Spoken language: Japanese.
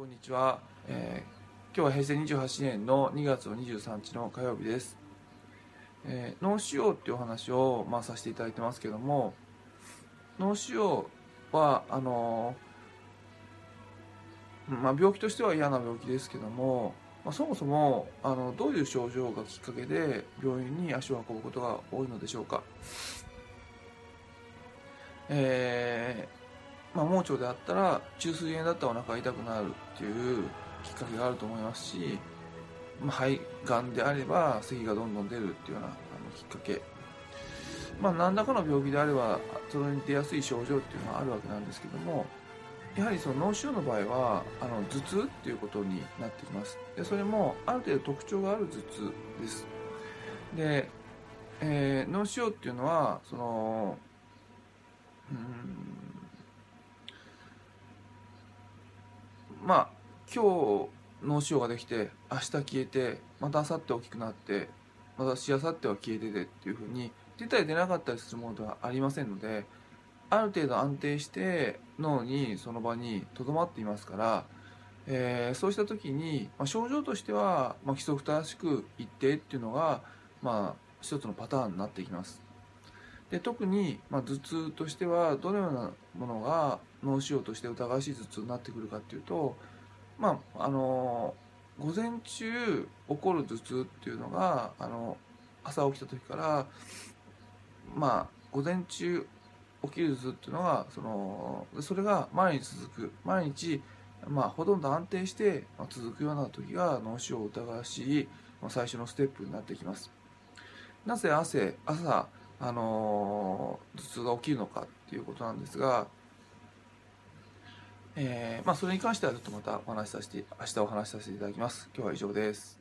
こんにちは、えー、今日は平成28年の2月23日の火曜日です、えー、脳腫瘍っていうお話を、まあ、させていただいてますけども脳腫瘍はあのー、まあ、病気としては嫌な病気ですけども、まあ、そもそもあのどういう症状がきっかけで病院に足を運ぶことが多いのでしょうか、えーまあ、盲腸であったら中枢炎だったらお腹が痛くなるっていうきっかけがあると思いますし、まあ、肺がんであれば咳がどんどん出るっていうようなあのきっかけ、まあ、何らかの病気であればそれに出やすい症状っていうのはあるわけなんですけどもやはりその脳腫瘍の場合はあの頭痛っていうことになってきます。でそれもある程度特徴がある頭痛です。で、えー、脳腫瘍っていうのはそのうんまあ今日脳腫瘍ができて明日消えてまた明後日大きくなってまたしあさっては消えててっていうふうに出たり出なかったりするものではありませんのである程度安定して脳にその場にとどまっていますから、えー、そうした時に、まあ、症状としては、まあ、規則正しく一定っていうのが、まあ、一つのパターンになっていきます。で特に、まあ、頭痛としてはどのようなものが脳腫瘍として疑わしい頭痛になってくるかっていうとまああの午前中起こる頭痛っていうのがあの朝起きた時からまあ午前中起きる頭痛っていうのがそのそれが毎日続く毎日まあほとんど安定して続くような時が脳腫瘍を疑わしい最初のステップになってきます。なぜ朝朝あの頭痛が起きるのかっていうことなんですがえー、まあ、それに関してはちょっとまたお話しさせて、明日お話しさせていただきます。今日は以上です。